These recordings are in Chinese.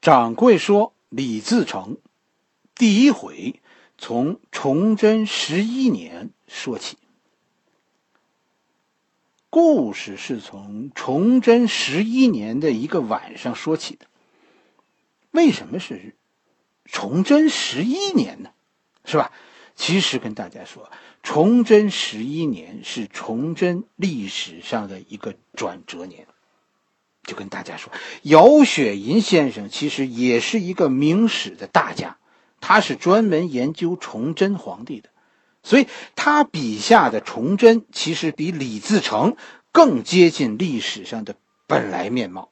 掌柜说：“李自成，第一回从崇祯十一年说起。故事是从崇祯十一年的一个晚上说起的。为什么是崇祯十一年呢？是吧？其实跟大家说，崇祯十一年是崇祯历史上的一个转折年。”就跟大家说，姚雪银先生其实也是一个明史的大家，他是专门研究崇祯皇帝的，所以他笔下的崇祯其实比李自成更接近历史上的本来面貌。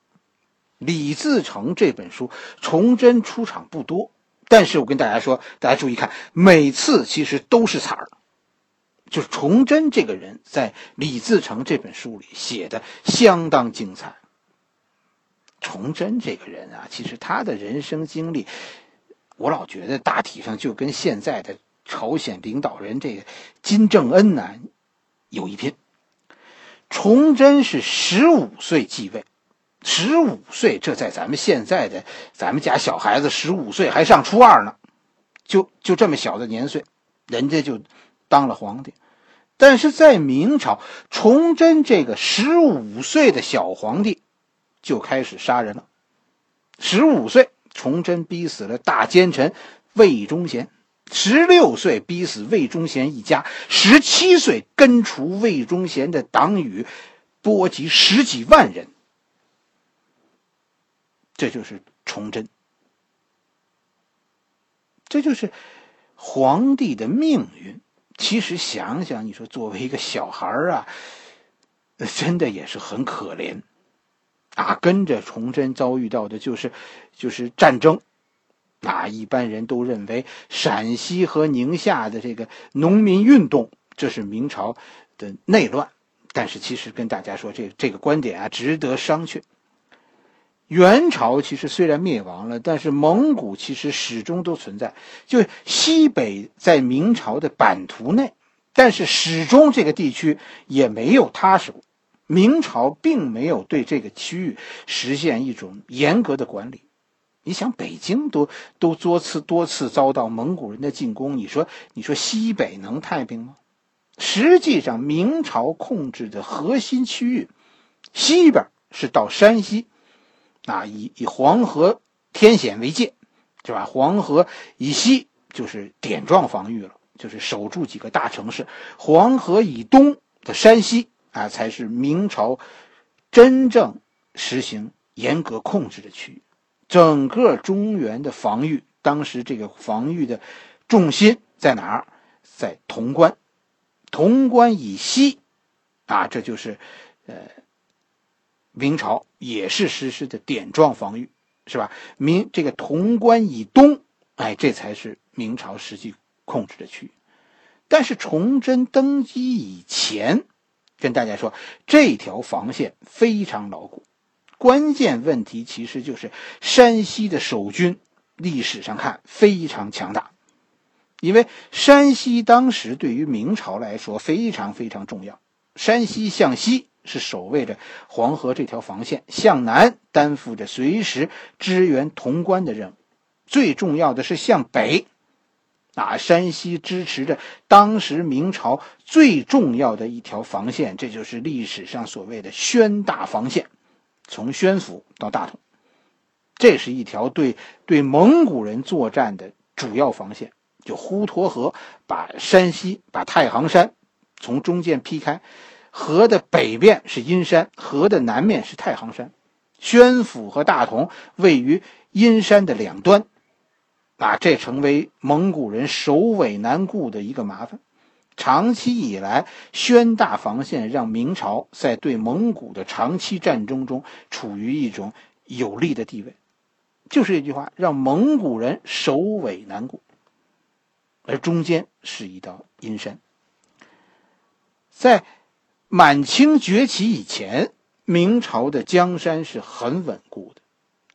李自成这本书，崇祯出场不多，但是我跟大家说，大家注意看，每次其实都是彩儿，就是崇祯这个人在李自成这本书里写的相当精彩。崇祯这个人啊，其实他的人生经历，我老觉得大体上就跟现在的朝鲜领导人这个金正恩呢有一拼。崇祯是十五岁继位，十五岁，这在咱们现在的咱们家小孩子十五岁还上初二呢，就就这么小的年岁，人家就当了皇帝。但是在明朝，崇祯这个十五岁的小皇帝。就开始杀人了。十五岁，崇祯逼死了大奸臣魏忠贤；十六岁，逼死魏忠贤一家；十七岁，根除魏忠贤的党羽，波及十几万人。这就是崇祯，这就是皇帝的命运。其实想想，你说作为一个小孩啊，真的也是很可怜。啊，跟着崇祯遭遇到的就是，就是战争。啊，一般人都认为陕西和宁夏的这个农民运动，这是明朝的内乱。但是，其实跟大家说，这这个观点啊，值得商榷。元朝其实虽然灭亡了，但是蒙古其实始终都存在。就西北在明朝的版图内，但是始终这个地区也没有踏实过。明朝并没有对这个区域实现一种严格的管理。你想，北京都都多次多次遭到蒙古人的进攻，你说你说西北能太平吗？实际上，明朝控制的核心区域西边是到山西，啊，以以黄河天险为界，是吧？黄河以西就是点状防御了，就是守住几个大城市。黄河以东的山西。啊，才是明朝真正实行严格控制的区域。整个中原的防御，当时这个防御的重心在哪儿？在潼关。潼关以西，啊，这就是呃明朝也是实施的点状防御，是吧？明这个潼关以东，哎，这才是明朝实际控制的区域。但是崇祯登基以前。跟大家说，这条防线非常牢固。关键问题其实就是山西的守军，历史上看非常强大。因为山西当时对于明朝来说非常非常重要。山西向西是守卫着黄河这条防线，向南担负着随时支援潼关的任务。最重要的是向北。啊，山西支持着当时明朝最重要的一条防线，这就是历史上所谓的宣大防线，从宣府到大同，这是一条对对蒙古人作战的主要防线。就滹沱河把山西、把太行山从中间劈开，河的北边是阴山，河的南面是太行山，宣府和大同位于阴山的两端。啊，这成为蒙古人首尾难顾的一个麻烦。长期以来，宣大防线让明朝在对蒙古的长期战争中处于一种有利的地位。就是这句话，让蒙古人首尾难顾。而中间是一道阴山。在满清崛起以前，明朝的江山是很稳固的。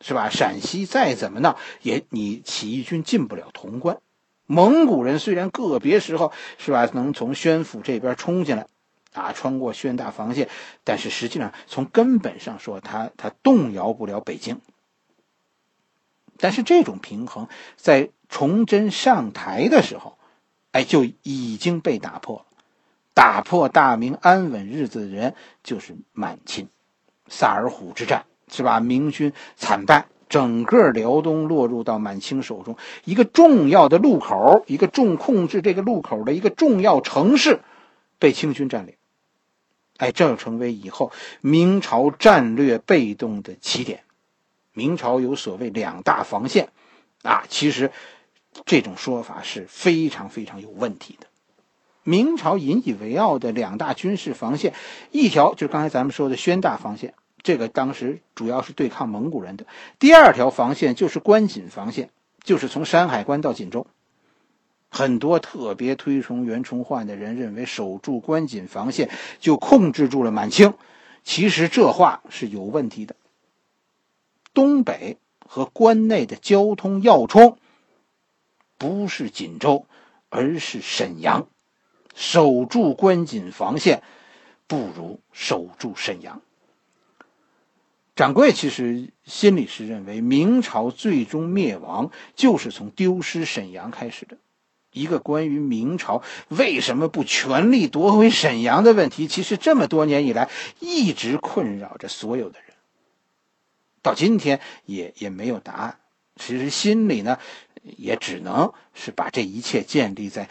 是吧？陕西再怎么闹，也你起义军进不了潼关。蒙古人虽然个别时候是吧，能从宣府这边冲进来，啊，穿过宣大防线，但是实际上从根本上说，他他动摇不了北京。但是这种平衡在崇祯上台的时候，哎，就已经被打破了。打破大明安稳日子的人就是满清。萨尔浒之战是吧？明军惨败，整个辽东落入到满清手中，一个重要的路口，一个重控制这个路口的一个重要城市，被清军占领。哎，这成为以后明朝战略被动的起点。明朝有所谓两大防线，啊，其实这种说法是非常非常有问题的。明朝引以为傲的两大军事防线，一条就是刚才咱们说的宣大防线，这个当时主要是对抗蒙古人的；第二条防线就是关锦防线，就是从山海关到锦州。很多特别推崇袁崇焕的人认为，守住关锦防线就控制住了满清。其实这话是有问题的。东北和关内的交通要冲不是锦州，而是沈阳。守住关锦防线，不如守住沈阳。掌柜其实心里是认为，明朝最终灭亡就是从丢失沈阳开始的。一个关于明朝为什么不全力夺回沈阳的问题，其实这么多年以来一直困扰着所有的人，到今天也也没有答案。其实心里呢，也只能是把这一切建立在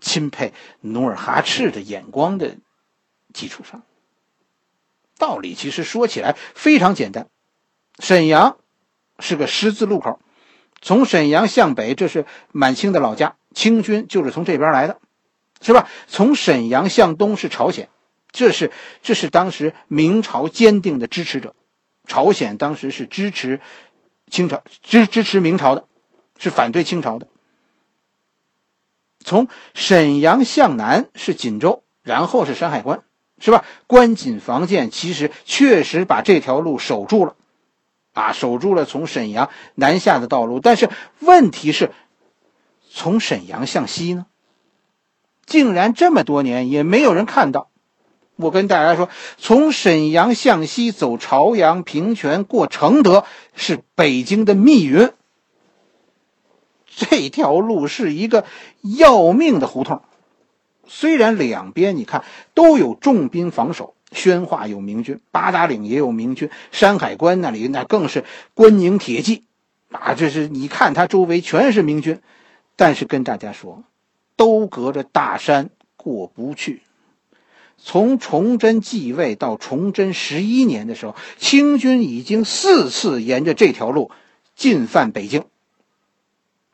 钦佩努尔哈赤的眼光的基础上。道理其实说起来非常简单，沈阳是个十字路口，从沈阳向北，这是满清的老家。清军就是从这边来的，是吧？从沈阳向东是朝鲜，这是这是当时明朝坚定的支持者。朝鲜当时是支持清朝，支支持明朝的，是反对清朝的。从沈阳向南是锦州，然后是山海关，是吧？关锦防线其实确实把这条路守住了，啊，守住了从沈阳南下的道路。但是问题是。从沈阳向西呢，竟然这么多年也没有人看到。我跟大家说，从沈阳向西走朝阳、平泉、过承德，是北京的密云。这条路是一个要命的胡同。虽然两边你看都有重兵防守，宣化有明军，八达岭也有明军，山海关那里那更是关宁铁骑啊！这是你看它周围全是明军。但是跟大家说，都隔着大山过不去。从崇祯继位到崇祯十一年的时候，清军已经四次沿着这条路进犯北京。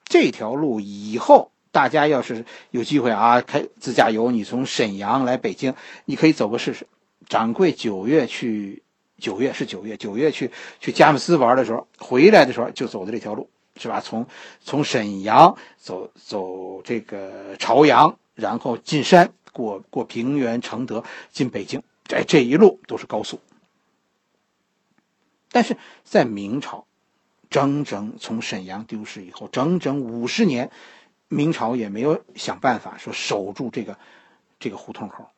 这条路以后大家要是有机会啊，开自驾游，你从沈阳来北京，你可以走个试试。掌柜九月去，九月是九月，九月去去佳木斯玩的时候，回来的时候就走的这条路。是吧？从从沈阳走走这个朝阳，然后进山，过过平原、承德，进北京。这这一路都是高速。但是在明朝，整整从沈阳丢失以后，整整五十年，明朝也没有想办法说守住这个这个胡同口。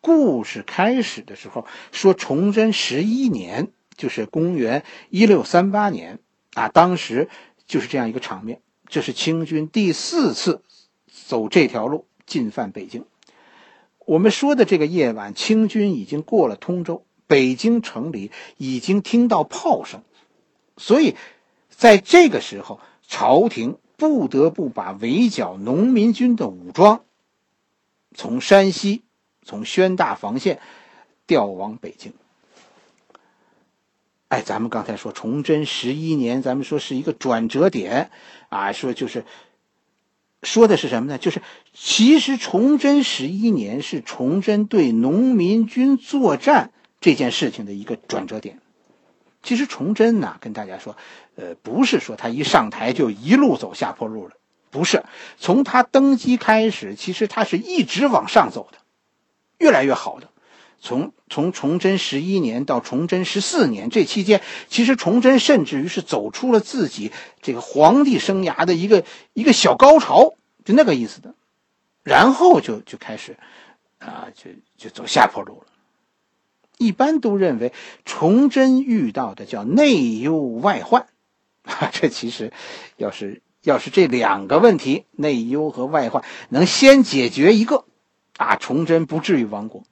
故事开始的时候说，崇祯十一年，就是公元一六三八年。啊，当时就是这样一个场面。这是清军第四次走这条路进犯北京。我们说的这个夜晚，清军已经过了通州，北京城里已经听到炮声，所以在这个时候，朝廷不得不把围剿农民军的武装从山西、从宣大防线调往北京。哎，咱们刚才说崇祯十一年，咱们说是一个转折点，啊，说就是说的是什么呢？就是其实崇祯十一年是崇祯对农民军作战这件事情的一个转折点。其实崇祯呢，跟大家说，呃，不是说他一上台就一路走下坡路了，不是，从他登基开始，其实他是一直往上走的，越来越好的。从从崇祯十一年到崇祯十四年这期间，其实崇祯甚至于是走出了自己这个皇帝生涯的一个一个小高潮，就那个意思的，然后就就开始，啊，就就走下坡路了。一般都认为崇祯遇到的叫内忧外患，这其实，要是要是这两个问题内忧和外患能先解决一个，啊，崇祯不至于亡国。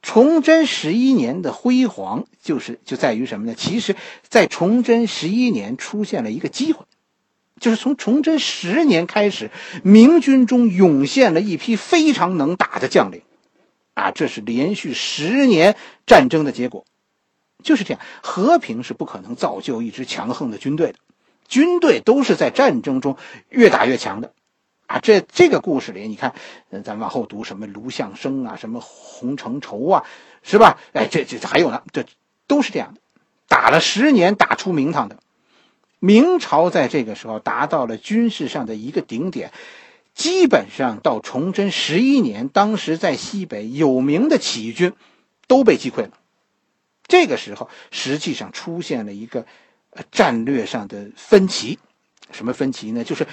崇祯十一年的辉煌，就是就在于什么呢？其实，在崇祯十一年出现了一个机会，就是从崇祯十年开始，明军中涌现了一批非常能打的将领，啊，这是连续十年战争的结果，就是这样。和平是不可能造就一支强横的军队的，军队都是在战争中越打越强的。啊，这这个故事里，你看，嗯，咱往后读什么卢象升啊，什么洪承畴啊，是吧？哎，这这还有呢，这都是这样的，打了十年，打出名堂的。明朝在这个时候达到了军事上的一个顶点，基本上到崇祯十一年，当时在西北有名的起义军都被击溃了。这个时候，实际上出现了一个战略上的分歧，什么分歧呢？就是。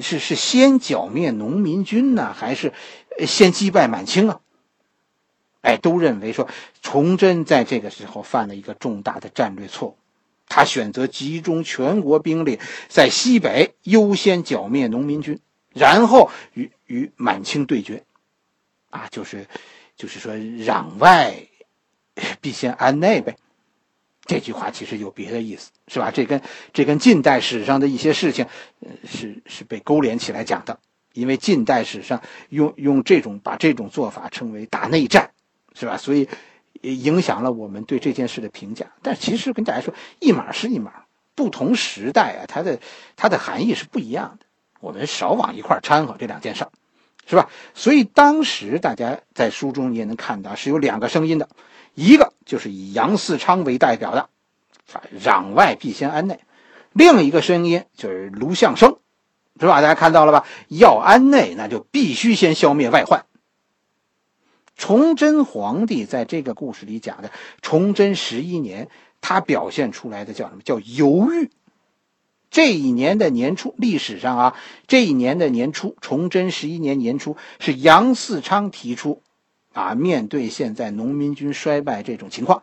是是先剿灭农民军呢，还是先击败满清啊？哎，都认为说崇祯在这个时候犯了一个重大的战略错误，他选择集中全国兵力在西北优先剿灭农民军，然后与与满清对决，啊，就是就是说攘外必先安内呗。这句话其实有别的意思，是吧？这跟这跟近代史上的一些事情，呃，是是被勾连起来讲的。因为近代史上用用这种把这种做法称为打内战，是吧？所以影响了我们对这件事的评价。但其实跟大家说，一码是一码，不同时代啊，它的它的含义是不一样的。我们少往一块掺和这两件事，是吧？所以当时大家在书中也能看到是有两个声音的。一个就是以杨嗣昌为代表的，啊攘外必先安内；另一个声音就是卢象升，是吧？大家看到了吧？要安内，那就必须先消灭外患。崇祯皇帝在这个故事里讲的，崇祯十一年，他表现出来的叫什么？叫犹豫。这一年的年初，历史上啊，这一年的年初，崇祯十一年年初，是杨嗣昌提出。啊，面对现在农民军衰败这种情况，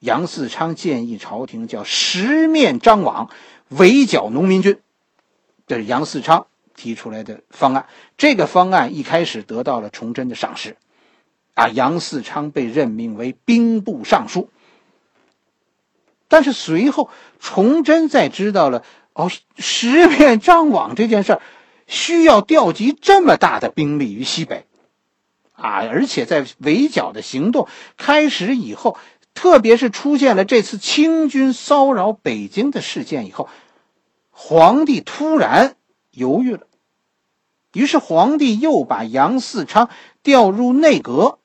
杨嗣昌建议朝廷叫十面张网，围剿农民军。这是杨嗣昌提出来的方案。这个方案一开始得到了崇祯的赏识，啊，杨嗣昌被任命为兵部尚书。但是随后，崇祯在知道了哦，十面张网这件事儿，需要调集这么大的兵力于西北。啊！而且在围剿的行动开始以后，特别是出现了这次清军骚扰北京的事件以后，皇帝突然犹豫了。于是皇帝又把杨嗣昌调入内阁，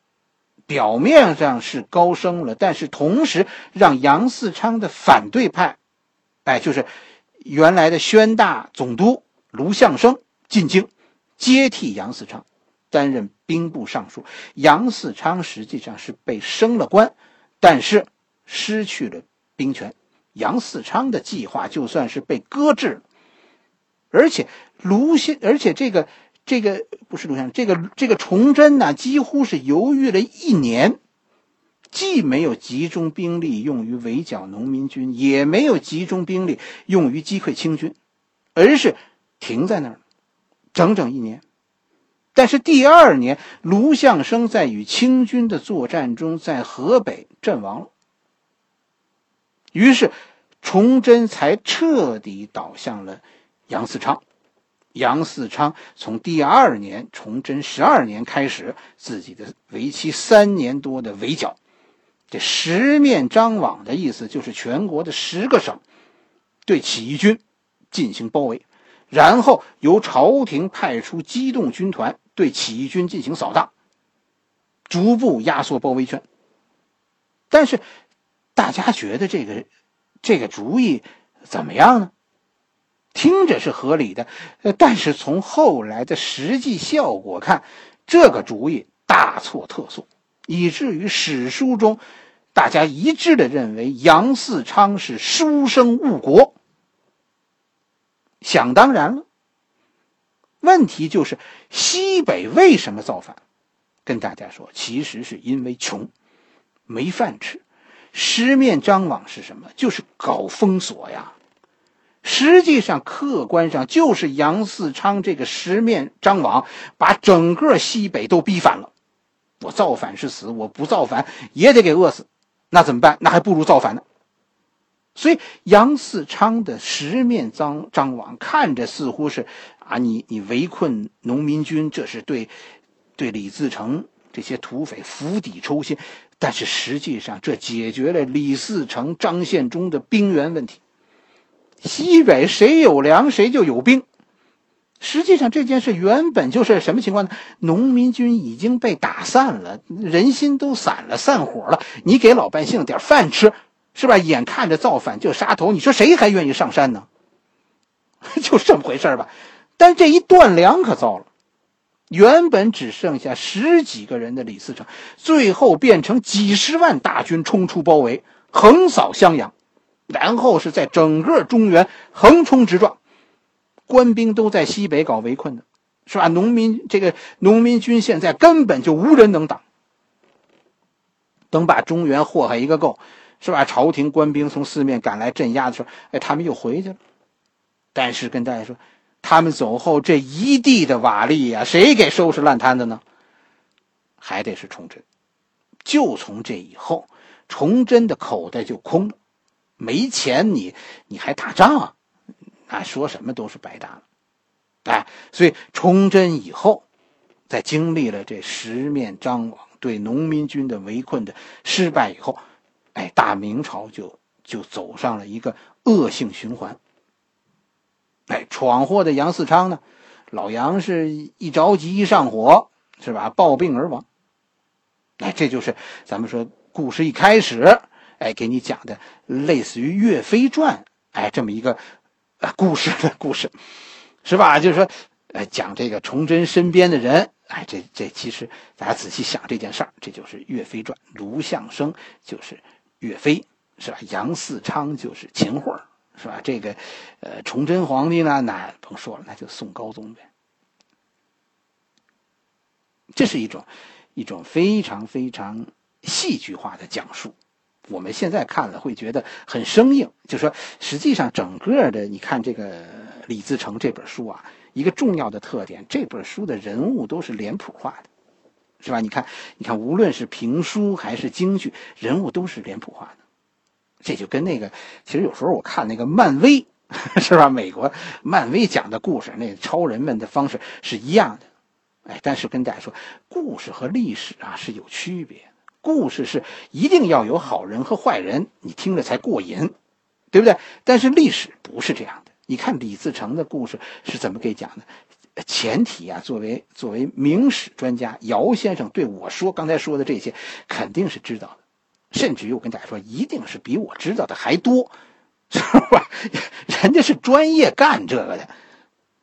表面上是高升了，但是同时让杨嗣昌的反对派，哎，就是原来的宣大总督卢象升进京，接替杨嗣昌。担任兵部尚书，杨嗣昌实际上是被升了官，但是失去了兵权。杨嗣昌的计划就算是被搁置了，而且卢先，而且这个这个不是卢先生，这个这个崇祯呢，几乎是犹豫了一年，既没有集中兵力用于围剿农民军，也没有集中兵力用于击溃清军，而是停在那儿整整一年。但是第二年，卢象升在与清军的作战中，在河北阵亡了。于是，崇祯才彻底倒向了杨嗣昌。杨嗣昌从第二年，崇祯十二年开始自己的为期三年多的围剿。这十面张网的意思，就是全国的十个省对起义军进行包围，然后由朝廷派出机动军团。对起义军进行扫荡，逐步压缩包围圈。但是，大家觉得这个这个主意怎么样呢？听着是合理的，但是从后来的实际效果看，这个主意大错特错，以至于史书中大家一致的认为杨嗣昌是书生误国。想当然了。问题就是西北为什么造反？跟大家说，其实是因为穷，没饭吃。十面张网是什么？就是搞封锁呀。实际上客观上就是杨嗣昌这个十面张网，把整个西北都逼反了。我造反是死，我不造反也得给饿死，那怎么办？那还不如造反呢。所以杨嗣昌的十面张张网，看着似乎是啊，你你围困农民军，这是对对李自成这些土匪釜底抽薪，但是实际上这解决了李自成、张献忠的兵源问题。西北谁有粮，谁就有兵。实际上这件事原本就是什么情况呢？农民军已经被打散了，人心都散了，散伙了。你给老百姓点饭吃，是吧？眼看着造反就杀头，你说谁还愿意上山呢？就这么回事吧。但这一断粮可糟了，原本只剩下十几个人的李自成，最后变成几十万大军冲出包围，横扫襄阳，然后是在整个中原横冲直撞。官兵都在西北搞围困呢，是吧？农民这个农民军现在根本就无人能挡。等把中原祸害一个够，是吧？朝廷官兵从四面赶来镇压的时候，哎，他们又回去了。但是跟大家说，他们走后这一地的瓦砾呀，谁给收拾烂摊子呢？还得是崇祯。就从这以后，崇祯的口袋就空了，没钱，你你还打仗啊？那，说什么都是白搭了，哎，所以崇祯以后，在经历了这十面张网对农民军的围困的失败以后，哎，大明朝就就走上了一个恶性循环。哎，闯祸的杨嗣昌呢，老杨是一着急一上火，是吧？暴病而亡。哎，这就是咱们说故事一开始，哎，给你讲的类似于《岳飞传》哎这么一个。啊，故事的故事，是吧？就是说，呃，讲这个崇祯身边的人，哎，这这其实大家仔细想这件事儿，这就是《岳飞传》，卢象升就是岳飞，是吧？杨嗣昌就是秦桧，是吧？这个，呃，崇祯皇帝呢，那甭说了，那就宋高宗呗。这是一种一种非常非常戏剧化的讲述。我们现在看了会觉得很生硬，就说实际上整个的，你看这个李自成这本书啊，一个重要的特点，这本书的人物都是脸谱化的，是吧？你看，你看，无论是评书还是京剧，人物都是脸谱化的，这就跟那个，其实有时候我看那个漫威，是吧？美国漫威讲的故事，那超人们的方式是一样的，哎，但是跟大家说，故事和历史啊是有区别。故事是一定要有好人和坏人，你听着才过瘾，对不对？但是历史不是这样的。你看李自成的故事是怎么给讲的？前提啊，作为作为明史专家，姚先生对我说刚才说的这些肯定是知道，甚至于我跟大家说，一定是比我知道的还多，是吧？人家是专业干这个的。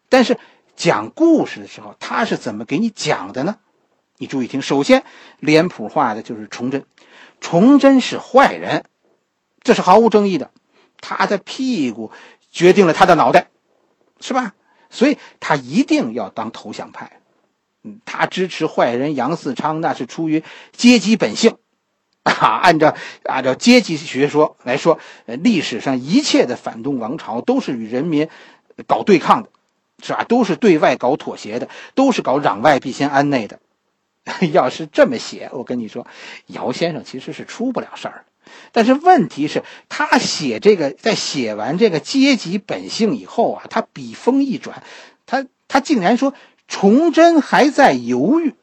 但是讲故事的时候，他是怎么给你讲的呢？你注意听，首先脸谱化的就是崇祯，崇祯是坏人，这是毫无争议的，他的屁股决定了他的脑袋，是吧？所以他一定要当投降派，嗯，他支持坏人杨嗣昌，那是出于阶级本性，啊，按照按照阶级学说来说，呃，历史上一切的反动王朝都是与人民搞对抗的，是吧？都是对外搞妥协的，都是搞攘外必先安内的。要是这么写，我跟你说，姚先生其实是出不了事儿。但是问题是，他写这个，在写完这个阶级本性以后啊，他笔锋一转，他他竟然说崇祯还在犹豫。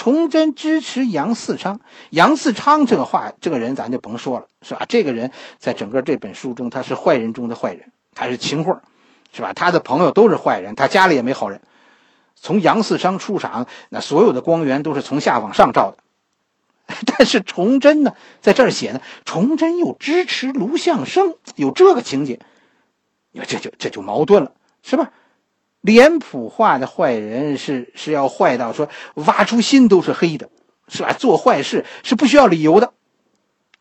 崇祯支持杨嗣昌，杨嗣昌这个话，这个人咱就甭说了，是吧？这个人在整个这本书中，他是坏人中的坏人，他是秦桧，是吧？他的朋友都是坏人，他家里也没好人。从杨嗣昌出场，那所有的光源都是从下往上照的。但是崇祯呢，在这儿写呢，崇祯又支持卢象升，有这个情节，你说这就这就矛盾了，是吧？脸谱化的坏人是是要坏到说挖出心都是黑的，是吧？做坏事是不需要理由的。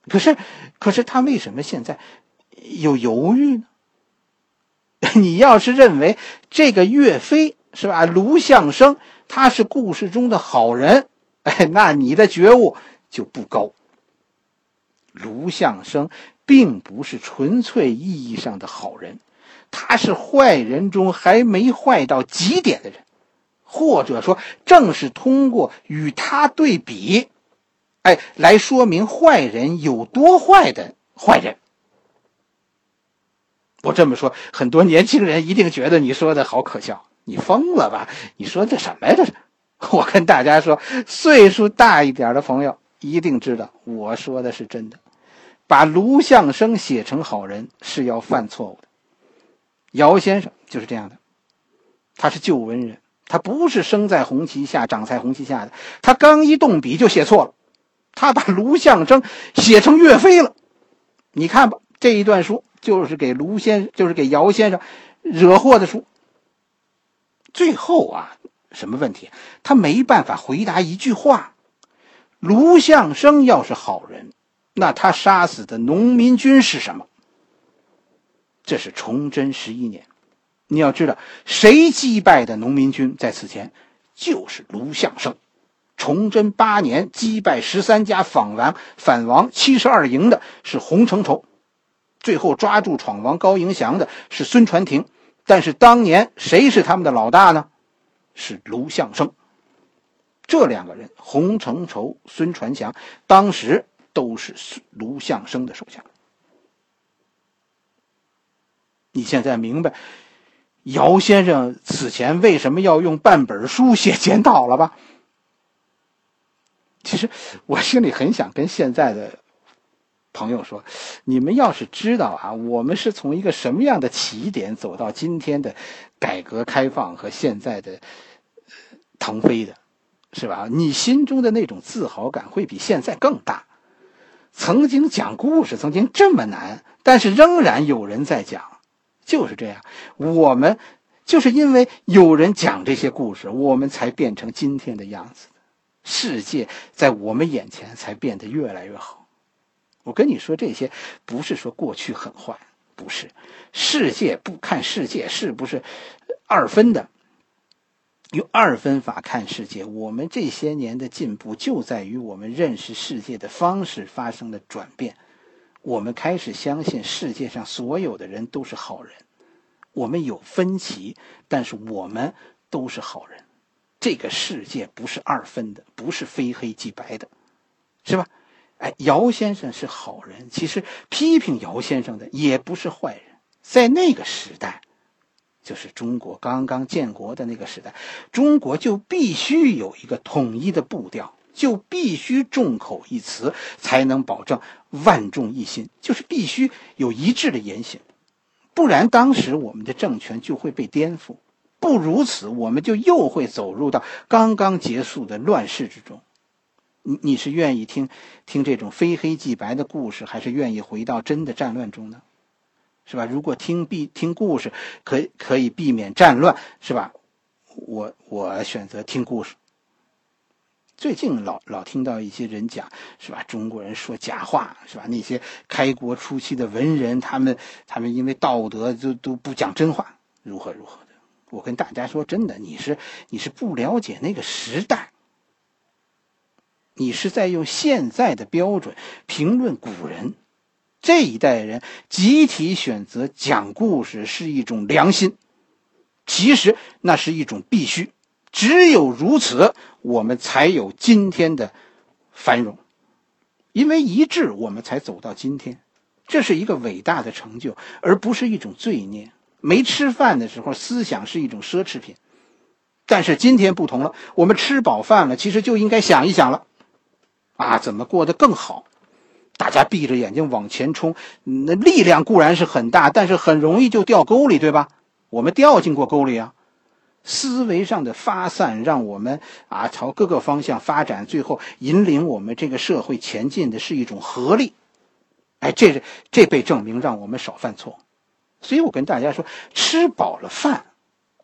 可是，可是他为什么现在有犹豫呢？你要是认为这个岳飞。是吧？卢象升他是故事中的好人，哎，那你的觉悟就不高。卢象升并不是纯粹意义上的好人，他是坏人中还没坏到极点的人，或者说，正是通过与他对比，哎，来说明坏人有多坏的坏人。我这么说，很多年轻人一定觉得你说的好可笑，你疯了吧？你说这什么呀？这是？我跟大家说，岁数大一点的朋友一定知道，我说的是真的。把卢象升写成好人是要犯错误的。姚先生就是这样的，他是旧文人，他不是生在红旗下、长在红旗下的。他刚一动笔就写错了，他把卢象升写成岳飞了。你看吧，这一段书就是给卢先，就是给姚先生惹祸的书。最后啊，什么问题？他没办法回答一句话：卢象升要是好人。那他杀死的农民军是什么？这是崇祯十一年，你要知道，谁击败的农民军在此前就是卢象升。崇祯八年击败十三家反王反王七十二营的是洪承畴，最后抓住闯王高迎祥的是孙传庭。但是当年谁是他们的老大呢？是卢象升。这两个人，洪承畴、孙传祥，当时。都是卢象升的手下。你现在明白姚先生此前为什么要用半本书写检讨了吧？其实我心里很想跟现在的朋友说：你们要是知道啊，我们是从一个什么样的起点走到今天的改革开放和现在的腾飞的，是吧？你心中的那种自豪感会比现在更大。曾经讲故事曾经这么难，但是仍然有人在讲，就是这样。我们就是因为有人讲这些故事，我们才变成今天的样子。世界在我们眼前才变得越来越好。我跟你说这些，不是说过去很坏，不是。世界不看世界是不是二分的？用二分法看世界，我们这些年的进步就在于我们认识世界的方式发生了转变。我们开始相信世界上所有的人都是好人。我们有分歧，但是我们都是好人。这个世界不是二分的，不是非黑即白的，是吧？哎，姚先生是好人，其实批评姚先生的也不是坏人。在那个时代。就是中国刚刚建国的那个时代，中国就必须有一个统一的步调，就必须众口一词，才能保证万众一心。就是必须有一致的言行，不然当时我们的政权就会被颠覆。不如此，我们就又会走入到刚刚结束的乱世之中。你你是愿意听听这种非黑即白的故事，还是愿意回到真的战乱中呢？是吧？如果听避听故事，可可以避免战乱，是吧？我我选择听故事。最近老老听到一些人讲，是吧？中国人说假话，是吧？那些开国初期的文人，他们他们因为道德就都不讲真话，如何如何的。我跟大家说，真的，你是你是不了解那个时代，你是在用现在的标准评论古人。这一代人集体选择讲故事是一种良心，其实那是一种必须。只有如此，我们才有今天的繁荣。因为一致，我们才走到今天，这是一个伟大的成就，而不是一种罪孽。没吃饭的时候，思想是一种奢侈品，但是今天不同了，我们吃饱饭了，其实就应该想一想了，啊，怎么过得更好。大家闭着眼睛往前冲，那力量固然是很大，但是很容易就掉沟里，对吧？我们掉进过沟里啊。思维上的发散，让我们啊朝各个方向发展，最后引领我们这个社会前进的是一种合力。哎，这是这被证明，让我们少犯错。所以我跟大家说，吃饱了饭，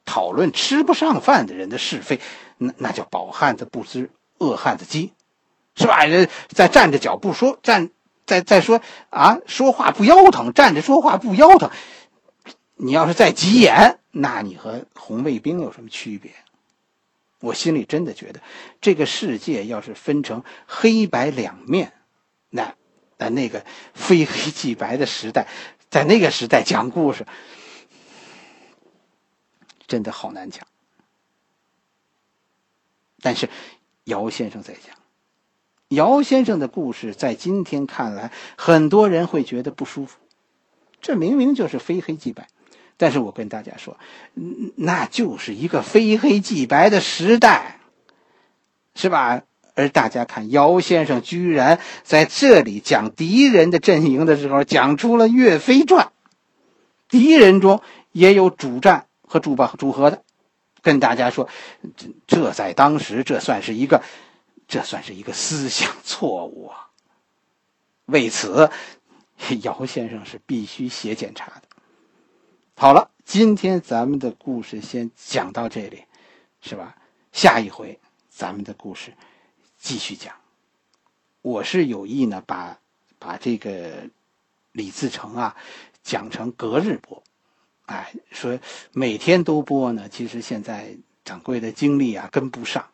讨论吃不上饭的人的是非，那那叫饱汉子不知饿汉子饥，是吧？人在站着脚不说站。再再说啊，说话不腰疼，站着说话不腰疼。你要是再急眼，那你和红卫兵有什么区别？我心里真的觉得，这个世界要是分成黑白两面，那在那个非黑即白的时代，在那个时代讲故事，真的好难讲。但是姚先生在讲，姚先生的故事在今天看来，很多人会觉得不舒服。这明明就是非黑即白，但是我跟大家说，那就是一个非黑即白的时代，是吧？而大家看，姚先生居然在这里讲敌人的阵营的时候，讲出了《岳飞传》，敌人中也有主战和主和主和的，跟大家说，这这在当时，这算是一个，这算是一个思想错误啊。为此，姚先生是必须写检查的。好了，今天咱们的故事先讲到这里，是吧？下一回咱们的故事。继续讲，我是有意呢，把把这个李自成啊讲成隔日播，哎，说每天都播呢，其实现在掌柜的精力啊跟不上，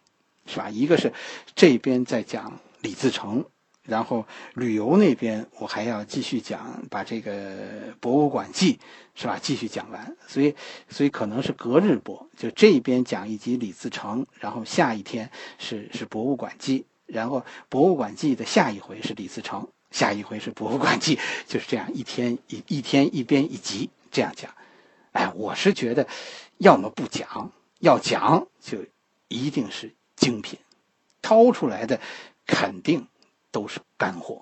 是吧？一个是这边在讲李自成，然后旅游那边我还要继续讲，把这个博物馆记是吧继续讲完，所以所以可能是隔日播，就这边讲一集李自成，然后下一天是是博物馆记。然后博物馆记的下一回是李自成，下一回是博物馆记，就是这样一天一一天一边一集这样讲。哎，我是觉得，要么不讲，要讲就一定是精品，掏出来的肯定都是干货。